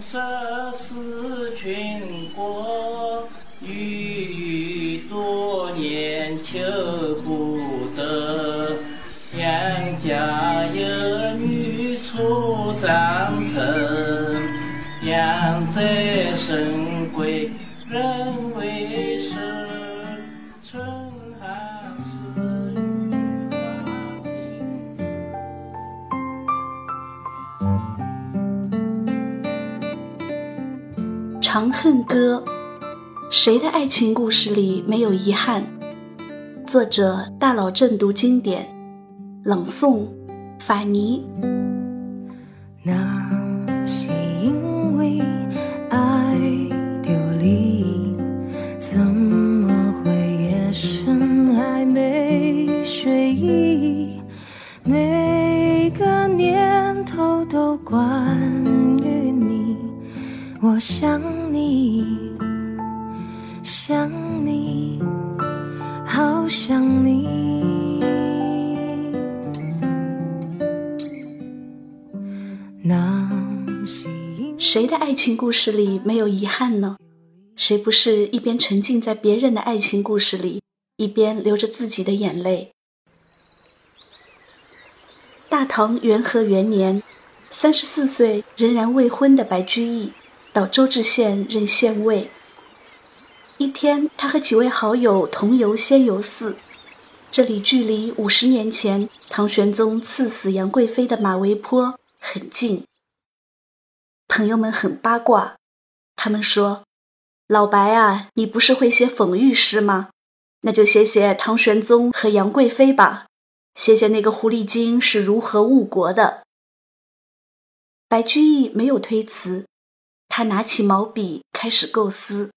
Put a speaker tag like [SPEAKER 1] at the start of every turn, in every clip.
[SPEAKER 1] 色
[SPEAKER 2] 谁的爱情故事里没有遗憾？作者大佬正读经典，朗诵法尼。
[SPEAKER 3] 那是因为爱丢离，怎么会夜深还没睡意？每个念头都关于你，我想你，想你，好想你。
[SPEAKER 2] 谁的爱情故事里没有遗憾呢？谁不是一边沉浸在别人的爱情故事里，一边流着自己的眼泪？大唐元和元年，三十四岁仍然未婚的白居易到周至县任县尉。一天，他和几位好友同游仙游寺，这里距离五十年前唐玄宗赐死杨贵妃的马嵬坡很近。朋友们很八卦，他们说：“老白啊，你不是会写讽喻诗吗？那就写写唐玄宗和杨贵妃吧，写写那个狐狸精是如何误国的。”白居易没有推辞，他拿起毛笔开始构思。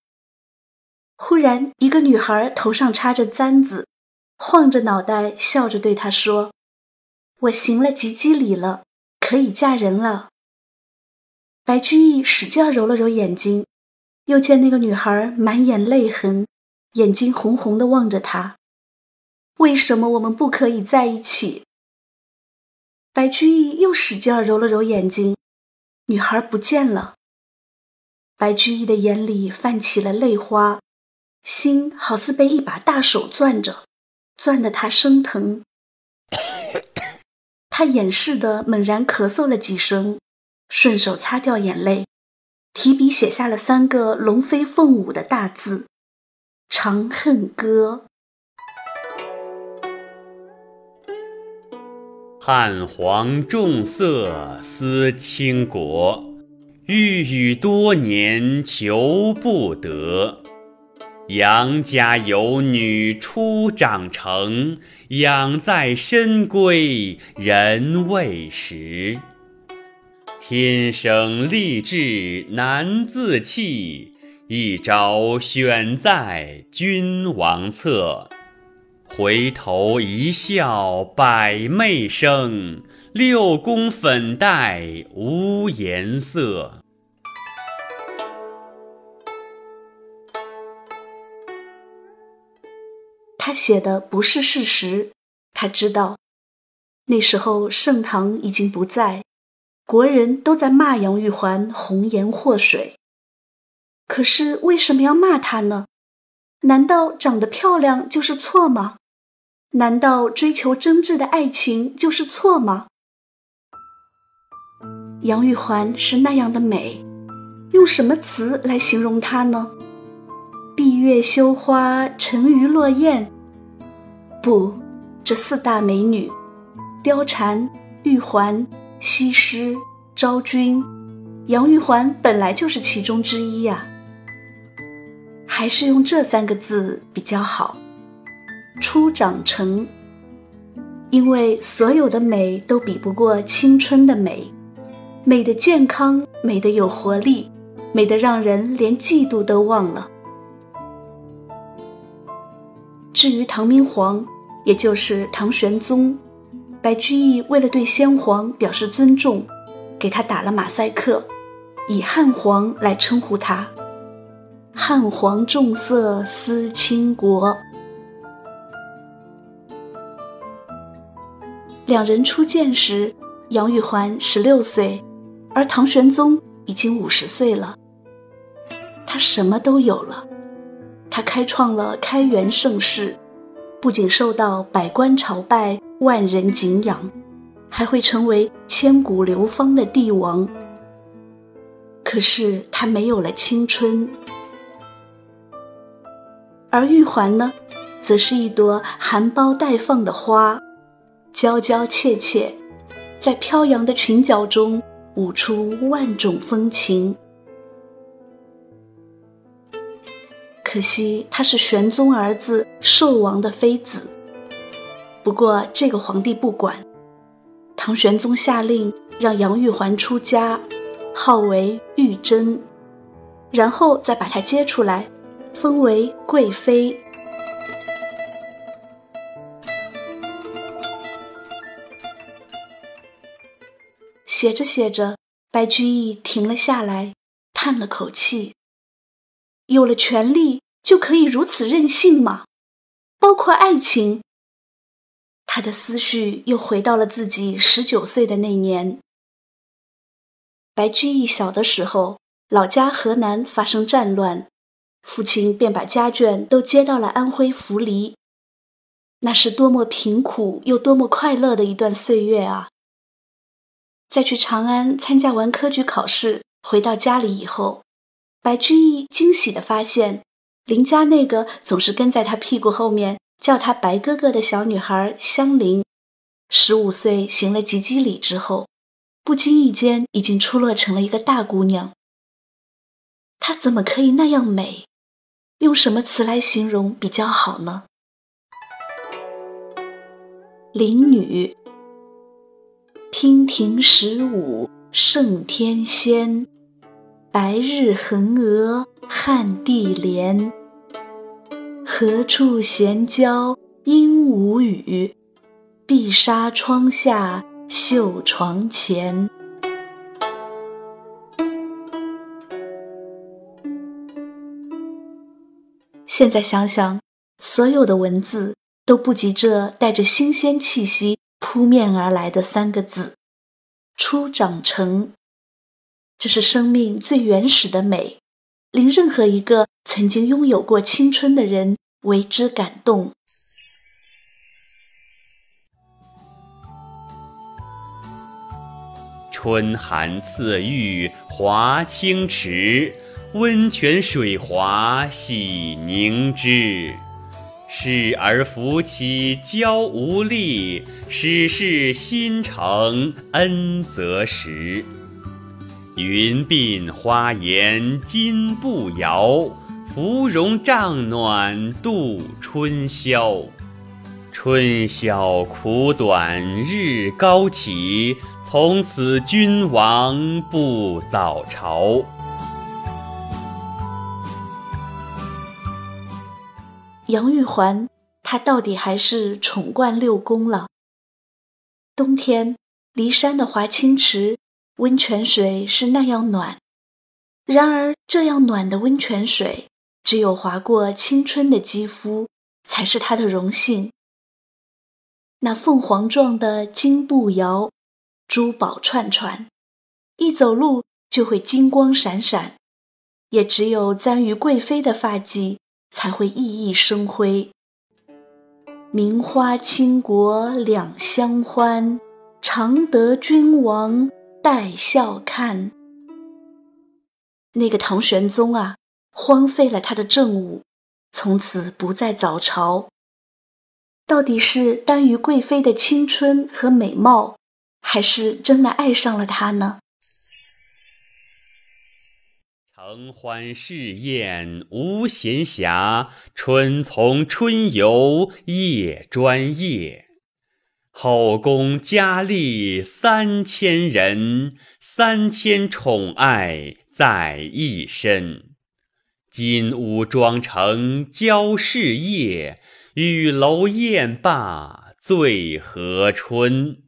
[SPEAKER 2] 忽然，一个女孩头上插着簪子，晃着脑袋笑着对他说：“我行了及笄礼了，可以嫁人了。”白居易使劲揉了揉眼睛，又见那个女孩满眼泪痕，眼睛红红的望着他。为什么我们不可以在一起？白居易又使劲揉了揉眼睛，女孩不见了。白居易的眼里泛起了泪花，心好似被一把大手攥着，攥得他生疼。他掩饰的猛然咳嗽了几声。顺手擦掉眼泪，提笔写下了三个龙飞凤舞的大字《长恨歌》。
[SPEAKER 4] 汉皇重色思倾国，御宇多年求不得。杨家有女初长成，养在深闺人未识。天生丽质难自弃，一朝选在君王侧。回头一笑百媚生，六宫粉黛无颜色。
[SPEAKER 2] 他写的不是事实，他知道，那时候盛唐已经不在。国人都在骂杨玉环红颜祸水，可是为什么要骂她呢？难道长得漂亮就是错吗？难道追求真挚的爱情就是错吗？杨玉环是那样的美，用什么词来形容她呢？闭月羞花，沉鱼落雁？不，这四大美女，貂蝉、玉环。西施、昭君、杨玉环本来就是其中之一呀、还是用这三个字比较好。初长成，因为所有的美都比不过青春的美，美的健康，美的有活力，美的让人连嫉妒都忘了。至于唐明皇，也就是唐玄宗。白居易为了对先皇表示尊重，给他打了马赛克，以汉皇来称呼他。汉皇重色思倾国。两人初见时，杨玉环十六岁，而唐玄宗已经五十岁了，他什么都有了。他开创了开元盛世，不仅受到百官朝拜、万人敬仰，还会成为千古流芳的帝王。可是他没有了青春，而玉环呢，则是一朵含苞待放的花，娇娇怯怯，在飘扬的裙角中舞出万种风情。可惜他是玄宗儿子寿王的妃子。不过这个皇帝不管，唐玄宗下令让杨玉环出家，号为玉贞，然后再把她接出来，封为贵妃。写着写着，白居易停了下来，叹了口气。有了权力。就可以如此任性吗？包括爱情。他的思绪又回到了自己十九岁的那年。白居易小的时候，老家河南发生战乱，父亲便把家眷都接到了安徽扶犁。那是多么贫苦又多么快乐的一段岁月啊！在去长安参加完科举考试，回到家里以后，白居易惊喜地发现。邻家那个总是跟在他屁股后面叫他白哥哥的小女孩香菱，十五岁行了及笄礼之后，不经意间已经出落成了一个大姑娘。她怎么可以那样美？用什么词来形容比较好呢？林女，娉婷十五胜天仙，白日横额。汉地莲，何处闲交应无语？碧纱窗下绣床前。现在想想，所有的文字都不及这带着新鲜气息扑面而来的三个字：初长成。这是生命最原始的美。令任何一个曾经拥有过青春的人为之感动。
[SPEAKER 4] 春寒赐浴华清池，温泉水滑洗凝脂。侍儿扶起娇无力，始是新承恩泽时。云鬓花颜金步摇，芙蓉帐暖度春宵。春宵苦短日高起，从此君王不早朝。
[SPEAKER 2] 杨玉环，她到底还是宠冠六宫了。冬天，骊山的华清池。温泉水是那样暖，然而这样暖的温泉水，只有划过青春的肌肤，才是它的荣幸。那凤凰状的金步摇，珠宝串串，一走路就会金光闪闪，也只有簪于贵妃的发髻，才会熠熠生辉。名花倾国两相欢，常得君王。待笑看，那个唐玄宗啊，荒废了他的政务，从此不再早朝。到底是耽于贵妃的青春和美貌，还是真的爱上了她呢？
[SPEAKER 4] 承欢侍宴无闲暇，春从春游夜专夜。后宫佳丽三千人，三千宠爱在一身。金屋妆成娇侍夜，玉楼宴罢醉和春。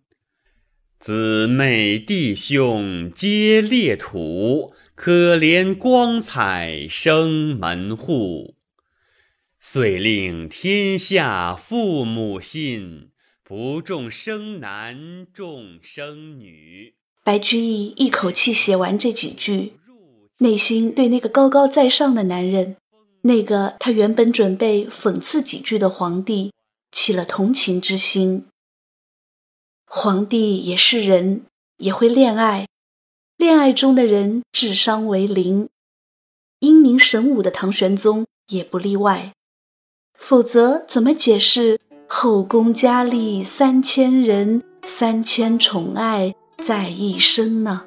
[SPEAKER 4] 姊妹弟兄皆列土，可怜光彩生门户。遂令天下父母心。不重生男，重生女。
[SPEAKER 2] 白居易一口气写完这几句，内心对那个高高在上的男人，那个他原本准备讽刺几句的皇帝，起了同情之心。皇帝也是人，也会恋爱，恋爱中的人智商为零，英明神武的唐玄宗也不例外。否则，怎么解释后宫佳丽三千人，三千宠爱在一身呢？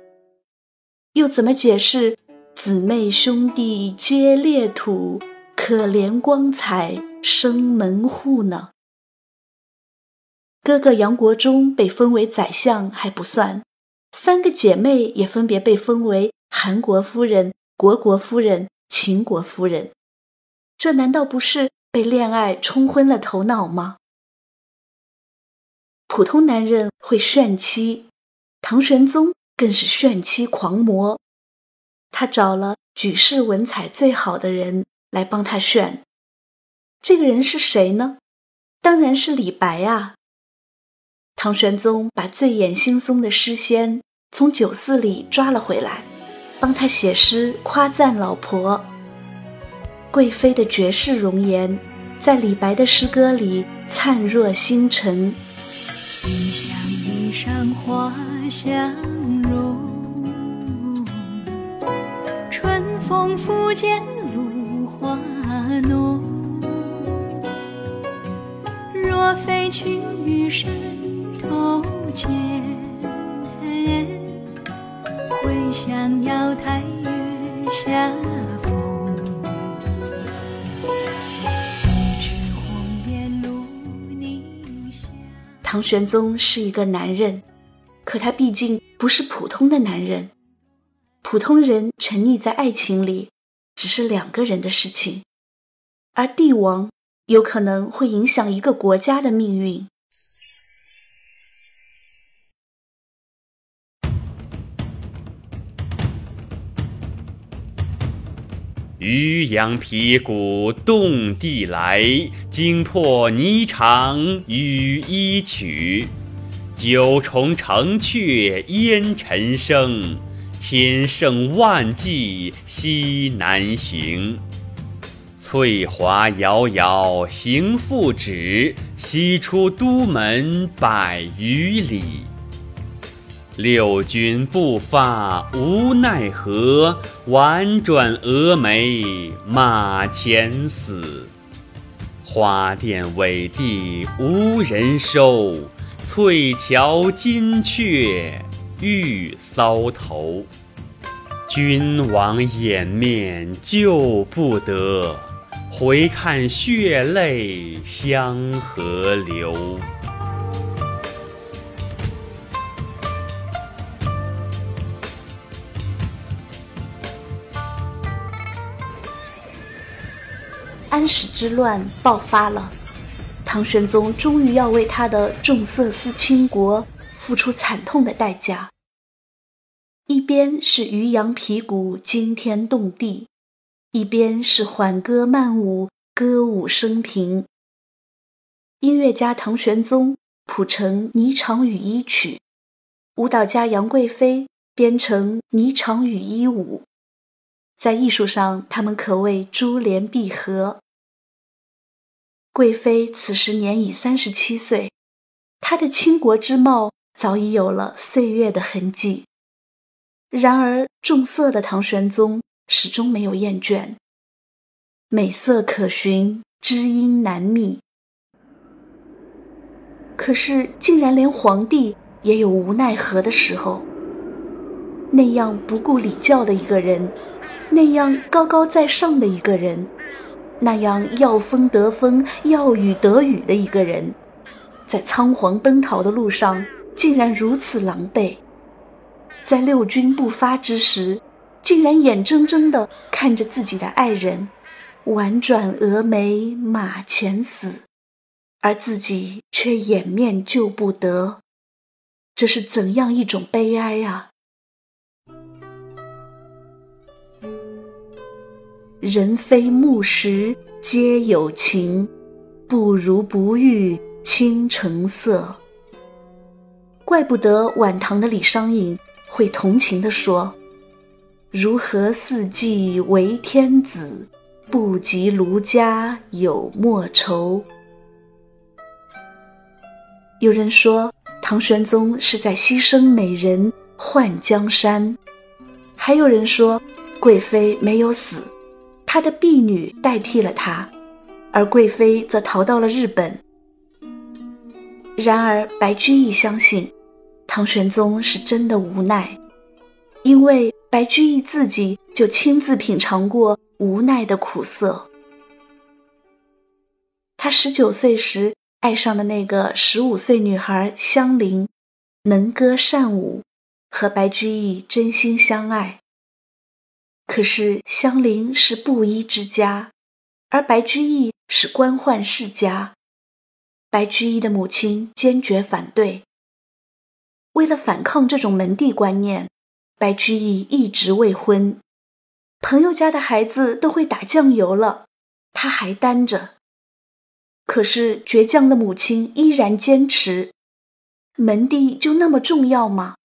[SPEAKER 2] 又怎么解释姊妹兄弟皆列土，可怜光彩生门户呢？哥哥杨国忠被封为宰相还不算，三个姐妹也分别被封为韩国夫人、国国夫人、秦国夫人，这难道不是？被恋爱冲昏了头脑吗？普通男人会炫妻，唐玄宗更是炫妻狂魔。他找了举世文采最好的人来帮他炫。这个人是谁呢？当然是李白啊！唐玄宗把醉眼惺忪的诗仙从酒肆里抓了回来，帮他写诗夸赞老婆。贵妃的绝世容颜，在李白的诗歌里灿若星辰。
[SPEAKER 3] 一香衣裳花香浓，春风拂槛露华浓。若非群玉山头见，会向瑶台月下。
[SPEAKER 2] 唐玄宗是一个男人，可他毕竟不是普通的男人。普通人沉溺在爱情里，只是两个人的事情，而帝王有可能会影响一个国家的命运。
[SPEAKER 4] 渔阳鼙鼓动地来，惊破霓裳羽衣曲。九重城阙烟尘生，千乘万骑西南行。翠华遥遥行复止，西出都门百余里。六军不发无奈何，宛转蛾眉马前死。花钿委地无人收，翠桥金雀玉搔头。君王掩面救不得，回看血泪相和流。
[SPEAKER 2] 安史之乱爆发了，唐玄宗终于要为他的重色思倾国付出惨痛的代价。一边是渔阳鼙鼓惊天动地，一边是缓歌慢舞歌舞升平。音乐家唐玄宗谱成《霓裳羽衣曲》，舞蹈家杨贵妃编成《霓裳羽衣舞》。在艺术上，他们可谓珠联璧合。贵妃此时年已三十七岁，她的倾国之貌早已有了岁月的痕迹。然而，重色的唐玄宗始终没有厌倦。美色可寻，知音难觅。可是，竟然连皇帝也有无奈何的时候。那样不顾礼教的一个人。那样高高在上的一个人，那样要风得风，要雨得雨的一个人，在仓皇奔逃的路上，竟然如此狼狈；在六军不发之时，竟然眼睁睁地看着自己的爱人婉转蛾眉马前死，而自己却掩面救不得，这是怎样一种悲哀啊！人非木石皆有情，不如不遇倾城色。怪不得晚唐的李商隐会同情地说：“如何四季为天子，不及卢家有莫愁。”有人说唐玄宗是在牺牲美人换江山，还有人说贵妃没有死，他的婢女代替了他，而贵妃则逃到了日本。然而白居易相信，唐玄宗是真的无奈，因为白居易自己就亲自品尝过无奈的苦涩。他十九岁时。爱上的那个十五岁女孩香菱，能歌善舞，和白居易真心相爱。可是香菱是布衣之家，而白居易是官宦世家。白居易的母亲坚决反对。为了反抗这种门第观念，白居易一直未婚。朋友家的孩子都会打酱油了，他还单着。可是倔强的母亲依然坚持，门第就那么重要吗？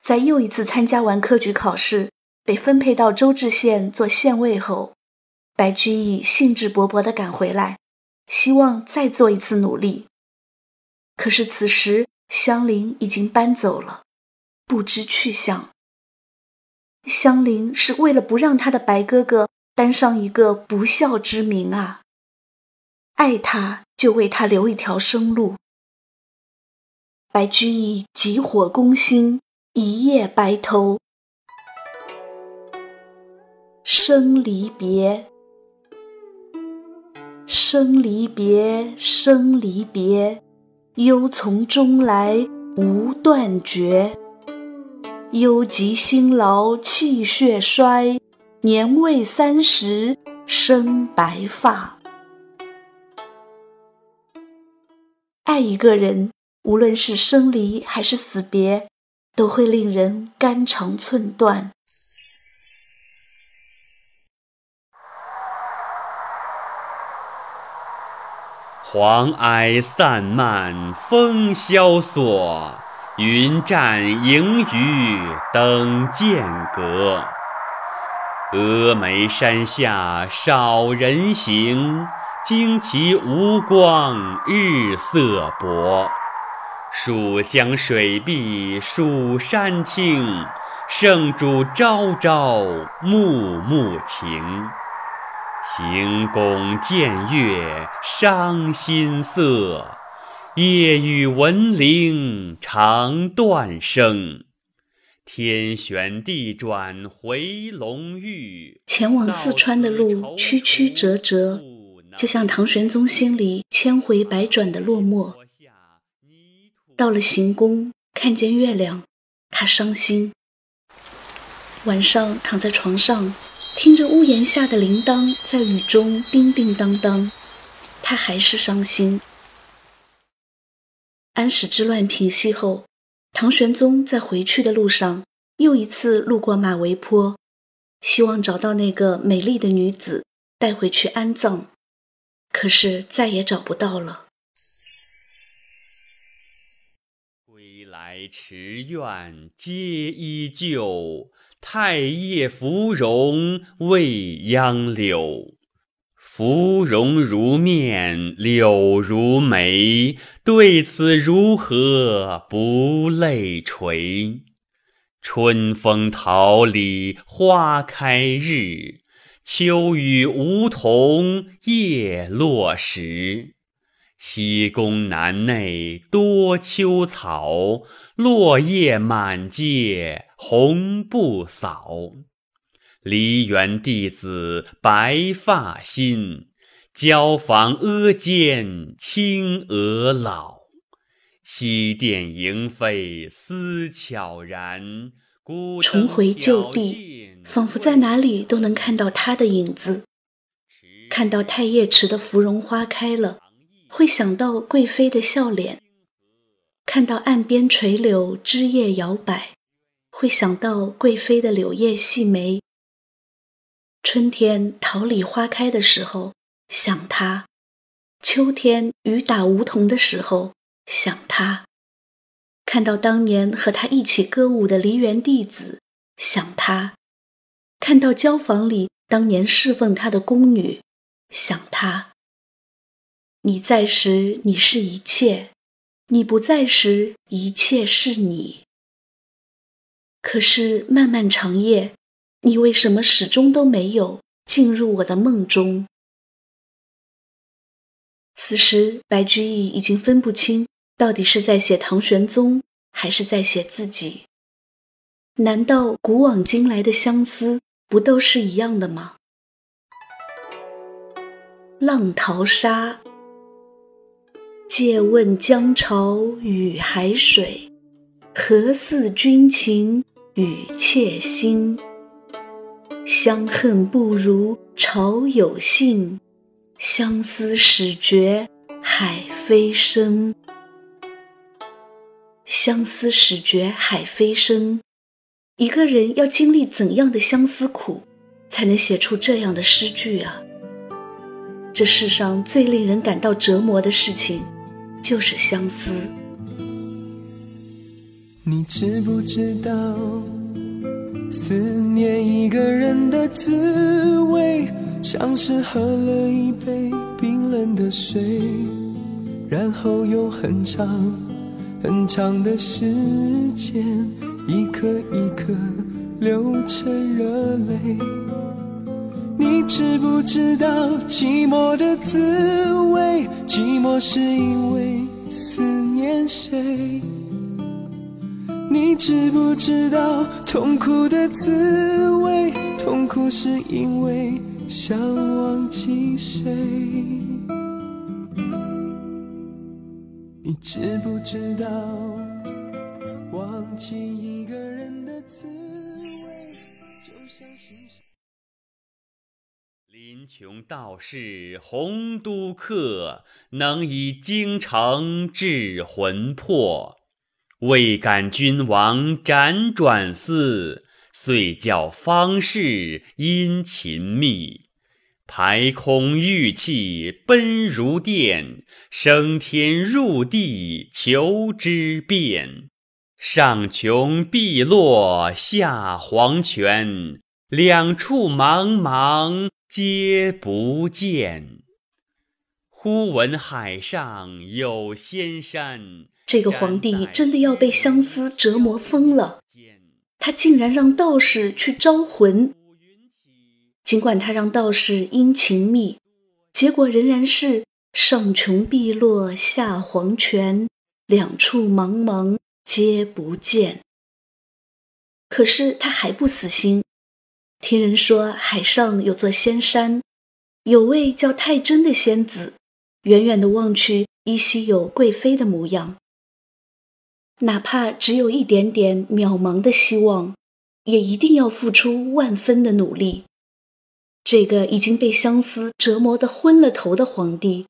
[SPEAKER 2] 在又一次参加完科举考试，被分配到周至县做县尉后，白居易兴致勃勃地赶回来，希望再做一次努力。可是此时香菱已经搬走了，不知去向。香菱是为了不让他的白哥哥担上一个不孝之名啊！爱他，就为他留一条生路。白居易急火攻心，一夜白头。生离别，生离别，生离别，忧从中来无断绝。忧极辛劳气血衰，年未三十生白发。爱一个人，无论是生离还是死别，都会令人肝肠寸断。
[SPEAKER 4] 黄埃散漫风萧索，云栈萦雨等间隔。峨眉山下少人行。旌旗无光日色薄，蜀江水碧蜀山青。圣主朝朝暮暮情，行宫见月伤心色。夜雨闻铃肠断声。天旋地转回龙驭，
[SPEAKER 2] 前往四川的路曲曲折折。就像唐玄宗心里千回百转的落寞。到了行宫，看见月亮，他伤心。晚上躺在床上，听着屋檐下的铃铛在雨中叮叮当当，他还是伤心。安史之乱平息后，唐玄宗在回去的路上又一次路过马嵬坡，希望找到那个美丽的女子，带回去安葬。可是再也找不到了。
[SPEAKER 4] 池苑皆依旧，太液芙蓉未央柳。芙蓉如面，柳如眉，对此如何不泪垂？春风桃李花开日。秋雨梧桐叶落时，西宫南内多秋草，落叶满阶红不扫。梨园弟子白发新，椒房阿监青娥老。西殿萤飞思悄然。
[SPEAKER 2] 孤重回旧地，仿佛在哪里都能看到他的影子。看到太液池的芙蓉花开了，会想到贵妃的笑脸；看到岸边垂柳枝叶摇摆，会想到贵妃的柳叶细眉。春天桃李花开的时候想他，秋天雨打梧桐的时候想他。看到当年和他一起歌舞的梨园弟子，想他；看到交房里当年侍奉他的宫女，想他。你在时，你是一切；你不在时，一切是你。可是漫漫长夜，你为什么始终都没有进入我的梦中？此时，白居易已经分不清。到底是在写唐玄宗，还是在写自己？难道古往今来的相思不都是一样的吗？浪淘沙，借问江潮与海水，何似君情与妾心？相恨不如潮有信，相思始觉海非深。相思始觉海非深，一个人要经历怎样的相思苦，才能写出这样的诗句啊？这世上最令人感到折磨的事情，就是相思。
[SPEAKER 5] 你知不知道，思念一个人的滋味，像是喝了一杯冰冷的水，然后用很长。很长的时间，一颗一颗流成热泪。你知不知道寂寞的滋味？寂寞是因为思念谁？你知不知道痛苦的滋味？痛苦是因为想忘记谁？你知不知道忘记一个人的滋味
[SPEAKER 4] 贫穷道士洪都客能以京城治魂魄未感君王辗转思遂教方士殷勤觅排空玉气奔如电，升天入地求之遍。上穷碧落下黄泉，两处茫茫皆不见。忽闻海上有仙山。
[SPEAKER 2] 这个皇帝真的要被相思折磨疯了，他竟然让道士去招魂。尽管他让道士殷勤觅，结果仍然是上穷碧落下黄泉，两处茫茫皆不见。可是他还不死心，听人说海上有座仙山，有位叫太真的仙子，远远的望去依稀有贵妃的模样。哪怕只有一点点渺茫的希望，也一定要付出万分的努力。这个已经被相思折磨得昏了头的皇帝，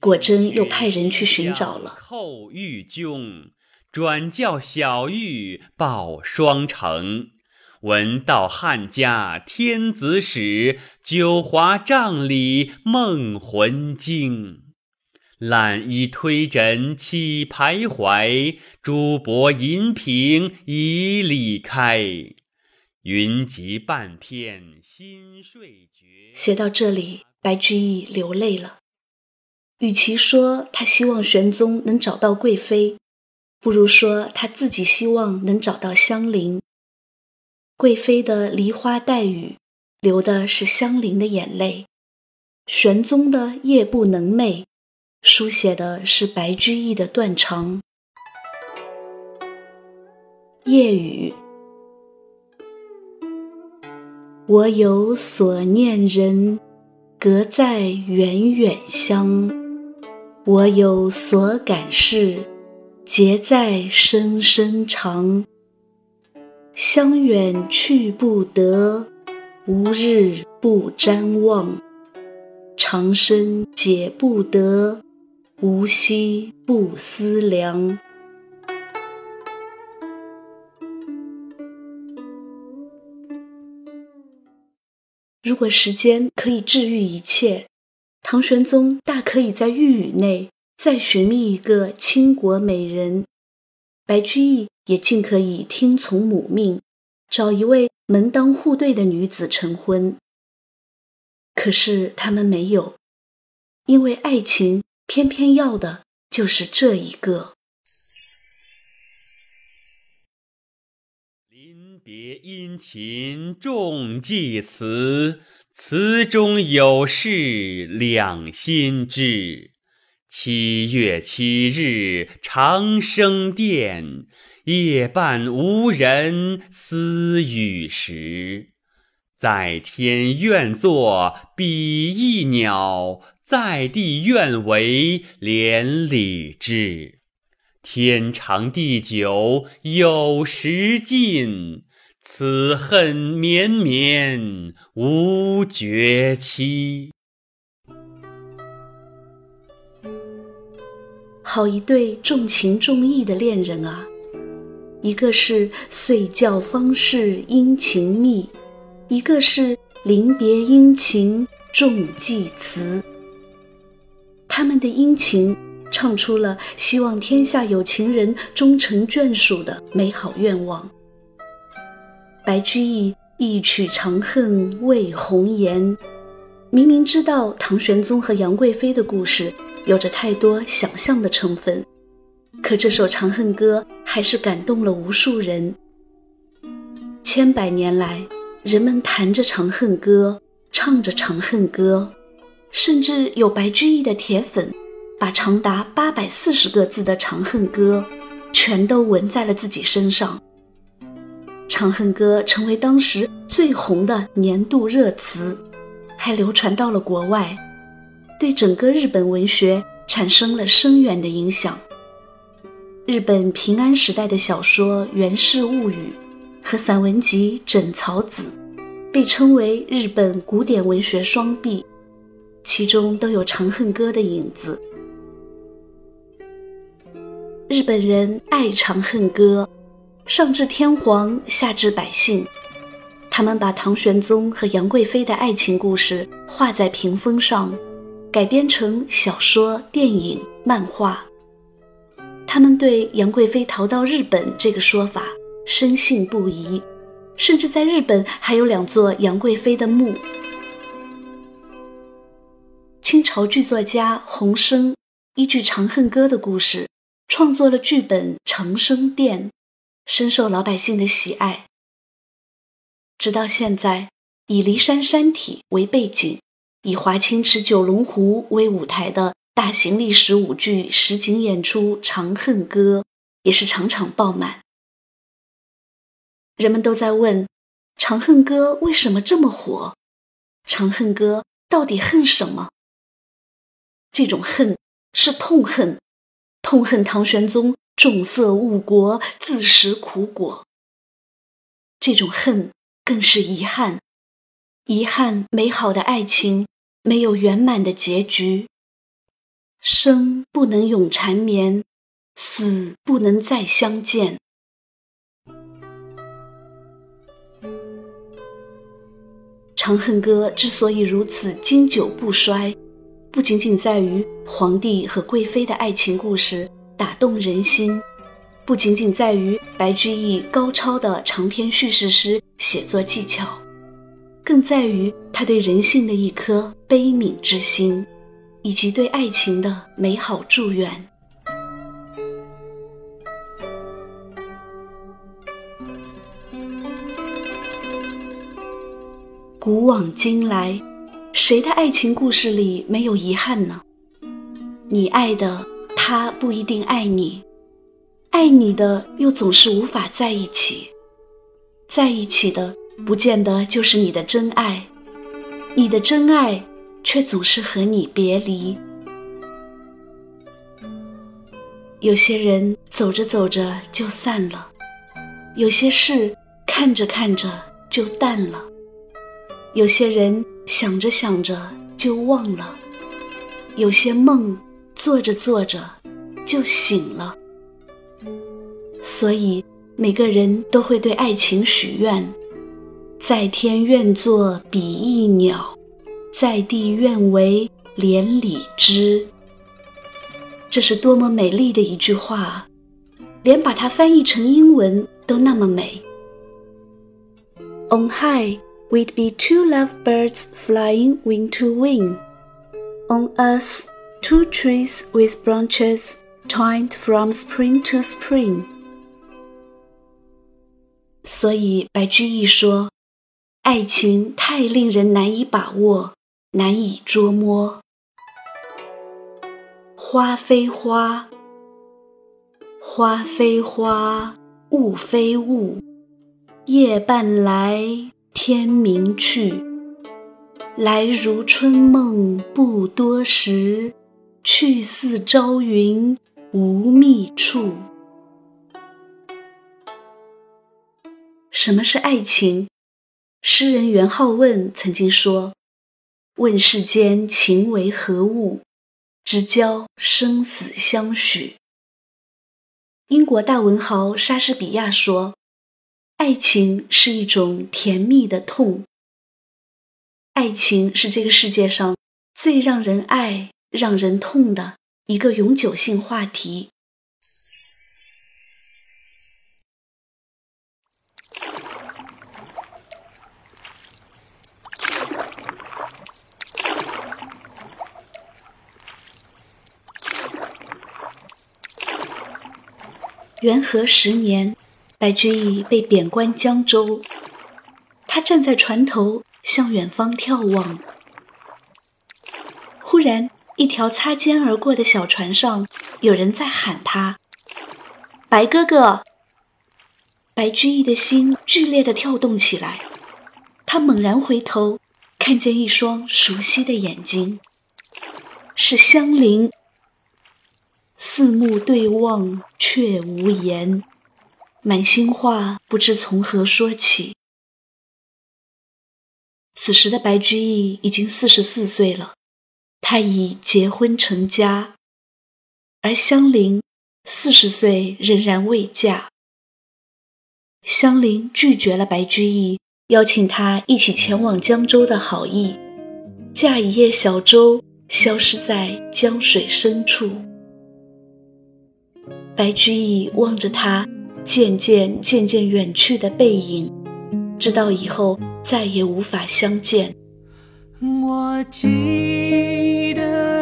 [SPEAKER 2] 果真又派人去寻找了。
[SPEAKER 4] 后玉君转教小玉报双成，闻道汉家天子使，九华帐里梦魂惊。懒衣推枕起徘徊，珠箔银屏已离开。云集半片心睡觉。
[SPEAKER 2] 写到这里，白居易流泪了。与其说他希望玄宗能找到贵妃，不如说他自己希望能找到香菱。贵妃的梨花带雨，流的是香菱的眼泪；玄宗的夜不能寐，书写的是白居易的断肠。夜雨。我有所念人，隔在远远乡；我有所感事，结在深深长。乡远去不得，无日不瞻望；长生解不得，无夕不思量。如果时间可以治愈一切，唐玄宗大可以在御宇内再寻觅一个倾国美人。白居易也尽可以听从母命，找一位门当户对的女子成婚。可是他们没有，因为爱情偏偏要的就是这一个。
[SPEAKER 4] 临别殷勤重寄词，词中有事两心知。七月七日长生殿，夜半无人私语时。在天愿作比翼鸟，在地愿为连理枝。天长地久有时尽，此恨绵绵无绝期。
[SPEAKER 2] 好一对重情重义的恋人啊！一个是遂教方士殷勤密，一个是临别殷勤重寄词。他们的殷勤唱出了希望天下有情人终成眷属的美好愿望。白居易一曲《长恨为红颜》，明明知道唐玄宗和杨贵妃的故事。有着太多想象的成分，可这首《长恨歌》还是感动了无数人。千百年来，人们弹着《长恨歌》，唱着《长恨歌》，甚至有白居易的铁粉，把长达八百四十个字的《长恨歌》全都纹在了自己身上。《长恨歌》成为当时最红的年度热词，还流传到了国外。对整个日本文学产生了深远的影响。日本平安时代的小说《源氏物语》和散文集《枕草子》被称为日本古典文学双璧，其中都有《长恨歌》的影子。日本人爱《长恨歌》，上至天皇，下至百姓，他们把唐玄宗和杨贵妃的爱情故事画在屏风上。改编成小说、电影、漫画。他们对杨贵妃逃到日本这个说法深信不疑，甚至在日本还有两座杨贵妃的墓。清朝剧作家洪升依据《长恨歌》的故事，创作了剧本《长生殿》，深受老百姓的喜爱。直到现在，以骊山山体为背景。以华清池九龙湖为舞台的大型历史舞剧实景演出《长恨歌》也是场场爆满。人们都在问：《长恨歌》为什么这么火？《长恨歌》到底恨什么？这种恨是痛恨，痛恨唐玄宗重色误国、自食苦果。这种恨更是遗憾，遗憾美好的爱情。没有圆满的结局，生不能永缠绵，死不能再相见。《长恨歌》之所以如此经久不衰，不仅仅在于皇帝和贵妃的爱情故事打动人心，不仅仅在于白居易高超的长篇叙事诗写作技巧。更在于他对人性的一颗悲悯之心，以及对爱情的美好祝愿。古往今来，谁的爱情故事里没有遗憾呢？你爱的他不一定爱你，爱你的又总是无法在一起，在一起的。不见得就是你的真爱，你的真爱却总是和你别离。有些人走着走着就散了，有些事看着看着就淡了，有些人想着想着就忘了，有些梦做着做着就醒了。所以每个人都会对爱情许愿。在天愿作比翼鸟，在地愿为连理枝。这是多么美丽的一句话！连把它翻译成英文都那么美。On high, we'd be two lovebirds flying wing to wing. On earth, two trees with branches twined from spring to spring. 所以白居易说，爱情太令人难以把握，难以捉摸。花非花，花非花，雾非雾，夜半来，天明去。来如春梦不多时，去似朝云无觅处。什么是爱情？诗人元好问曾经说：“问世间情为何物，直教生死相许。”英国大文豪莎士比亚说：“爱情是一种甜蜜的痛。”爱情是这个世界上最让人爱、让人痛的一个永久性话题。元和十年，白居易被贬官江州。他站在船头，向远方眺望。忽然，一条擦肩而过的小船上，有人在喊他：“白哥哥！”白居易的心剧烈的跳动起来。他猛然回头，看见一双熟悉的眼睛，是香菱。四目对望，却无言，满心话不知从何说起。此时的白居易已经四十四岁了，他已结婚成家，而香菱四十岁仍然未嫁。香菱拒绝了白居易邀请他一起前往江州的好意，驾一叶小舟，消失在江水深处。白居易望着他渐渐渐渐远去的背影，知道以后再也无法相见。
[SPEAKER 3] 我记得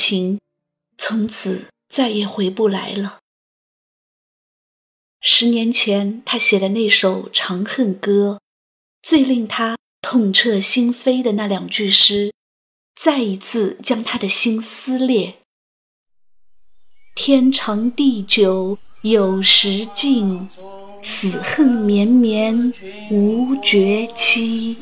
[SPEAKER 3] 情，
[SPEAKER 2] 从此再也回不来了。十年前他写的那首《长恨歌》，最令他痛彻心扉的那两句诗，再一次将他的心撕裂。天长地久有时尽，此恨绵绵无绝期。